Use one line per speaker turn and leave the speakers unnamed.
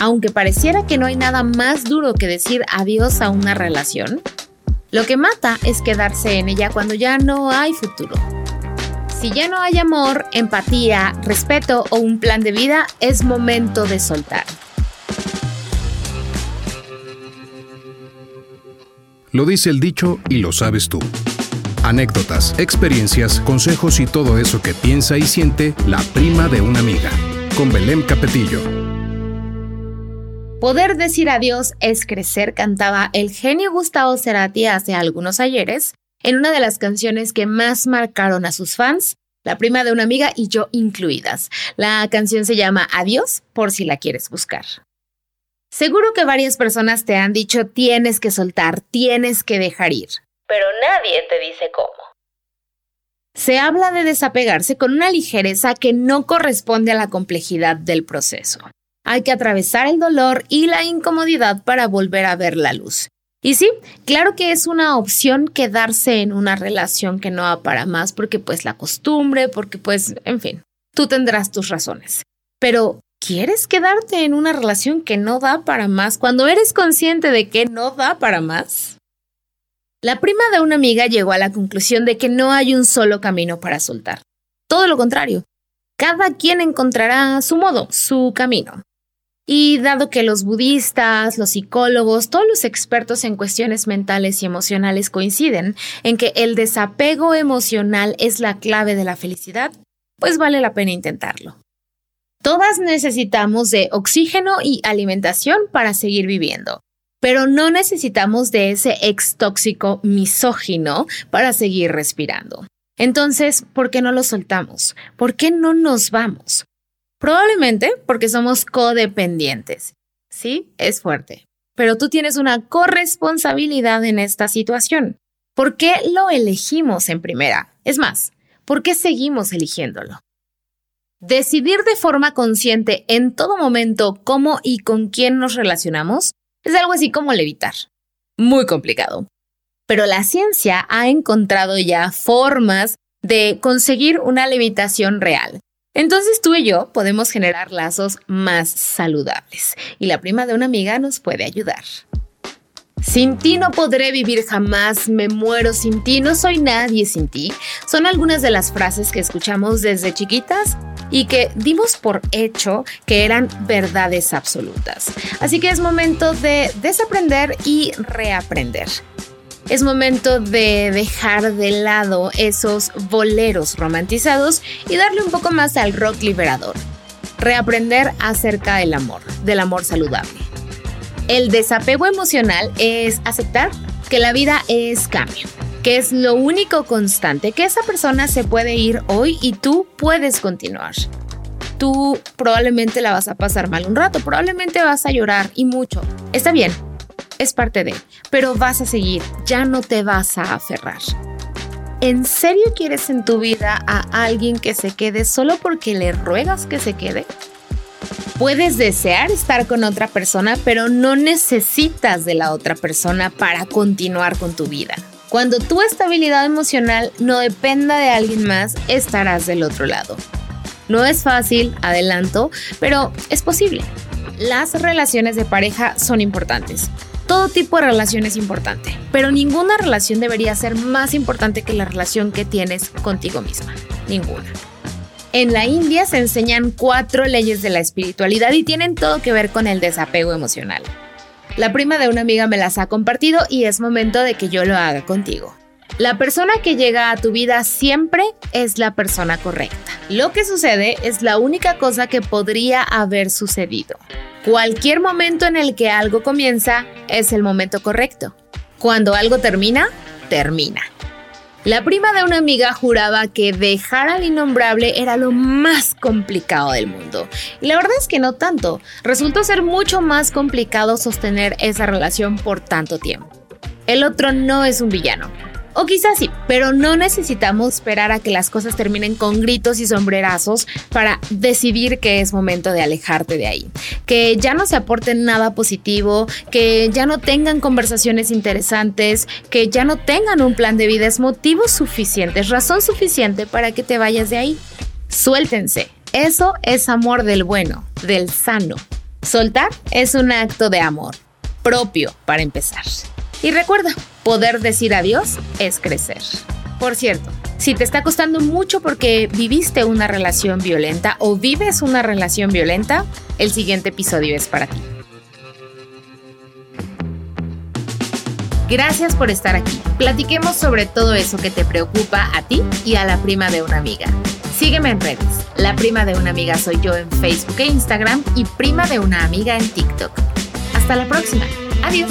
aunque pareciera que no hay nada más duro que decir adiós a una relación, lo que mata es quedarse en ella cuando ya no hay futuro. Si ya no hay amor, empatía, respeto o un plan de vida, es momento de soltar.
Lo dice el dicho y lo sabes tú. Anécdotas, experiencias, consejos y todo eso que piensa y siente la prima de una amiga. Con Belén Capetillo.
Poder decir adiós es crecer, cantaba el genio Gustavo Cerati hace algunos ayeres, en una de las canciones que más marcaron a sus fans, la prima de una amiga y yo incluidas. La canción se llama Adiós, por si la quieres buscar. Seguro que varias personas te han dicho tienes que soltar, tienes que dejar ir, pero nadie te dice cómo. Se habla de desapegarse con una ligereza que no corresponde a la complejidad del proceso. Hay que atravesar el dolor y la incomodidad para volver a ver la luz. Y sí, claro que es una opción quedarse en una relación que no va para más porque pues la costumbre, porque pues, en fin, tú tendrás tus razones. Pero, ¿quieres quedarte en una relación que no da para más cuando eres consciente de que no da para más? La prima de una amiga llegó a la conclusión de que no hay un solo camino para soltar. Todo lo contrario, cada quien encontrará su modo, su camino. Y dado que los budistas, los psicólogos, todos los expertos en cuestiones mentales y emocionales coinciden en que el desapego emocional es la clave de la felicidad, pues vale la pena intentarlo. Todas necesitamos de oxígeno y alimentación para seguir viviendo, pero no necesitamos de ese ex tóxico misógino para seguir respirando. Entonces, ¿por qué no lo soltamos? ¿Por qué no nos vamos? Probablemente porque somos codependientes. Sí, es fuerte. Pero tú tienes una corresponsabilidad en esta situación. ¿Por qué lo elegimos en primera? Es más, ¿por qué seguimos eligiéndolo? Decidir de forma consciente en todo momento cómo y con quién nos relacionamos es algo así como levitar. Muy complicado. Pero la ciencia ha encontrado ya formas de conseguir una levitación real, entonces tú y yo podemos generar lazos más saludables y la prima de una amiga nos puede ayudar. Sin ti no podré vivir jamás, me muero sin ti, no soy nadie sin ti. Son algunas de las frases que escuchamos desde chiquitas y que dimos por hecho que eran verdades absolutas. Así que es momento de desaprender y reaprender es momento de dejar de lado esos boleros romantizados y darle un poco más al rock liberador. Reaprender acerca del amor, del amor saludable. El desapego emocional es aceptar que la vida es cambio, que es lo único constante, que esa persona se puede ir hoy y tú puedes continuar. Tú probablemente la vas a pasar mal un rato, probablemente vas a llorar y mucho. Está bien, es parte de, pero vas a seguir, ya no te vas a aferrar. ¿En serio quieres en tu vida a alguien que se quede solo porque le ruegas que se quede? Puedes desear estar con otra persona, pero no necesitas de la otra persona para continuar con tu vida. Cuando tu estabilidad emocional no dependa de alguien más, estarás del otro lado. No es fácil, adelanto, pero es posible. Las relaciones de pareja son importantes, todo tipo de relación es importante, pero ninguna relación debería ser más importante que la relación que tienes contigo misma. Ninguna. En la India se enseñan cuatro leyes de la espiritualidad y tienen todo que ver con el desapego emocional. La prima de una amiga me las ha compartido y es momento de que yo lo haga contigo. La persona que llega a tu vida siempre es la persona correcta. Lo que sucede es la única cosa que podría haber sucedido. Cualquier momento en el que algo comienza es el momento correcto. Cuando algo termina, termina. La prima de una amiga juraba que dejar al innombrable era lo más complicado del mundo. Y la verdad es que no tanto. Resultó ser mucho más complicado sostener esa relación por tanto tiempo. El otro no es un villano. O quizás sí, pero no necesitamos esperar a que las cosas terminen con gritos y sombrerazos para decidir que es momento de alejarte de ahí. Que ya no se aporten nada positivo, que ya no tengan conversaciones interesantes, que ya no tengan un plan de vida es motivo suficiente, es razón suficiente para que te vayas de ahí. Suéltense. Eso es amor del bueno, del sano. Soltar es un acto de amor, propio para empezar. Y recuerda, poder decir adiós es crecer. Por cierto, si te está costando mucho porque viviste una relación violenta o vives una relación violenta, el siguiente episodio es para ti. Gracias por estar aquí. Platiquemos sobre todo eso que te preocupa a ti y a la prima de una amiga. Sígueme en redes. La prima de una amiga soy yo en Facebook e Instagram y prima de una amiga en TikTok. Hasta la próxima. Adiós.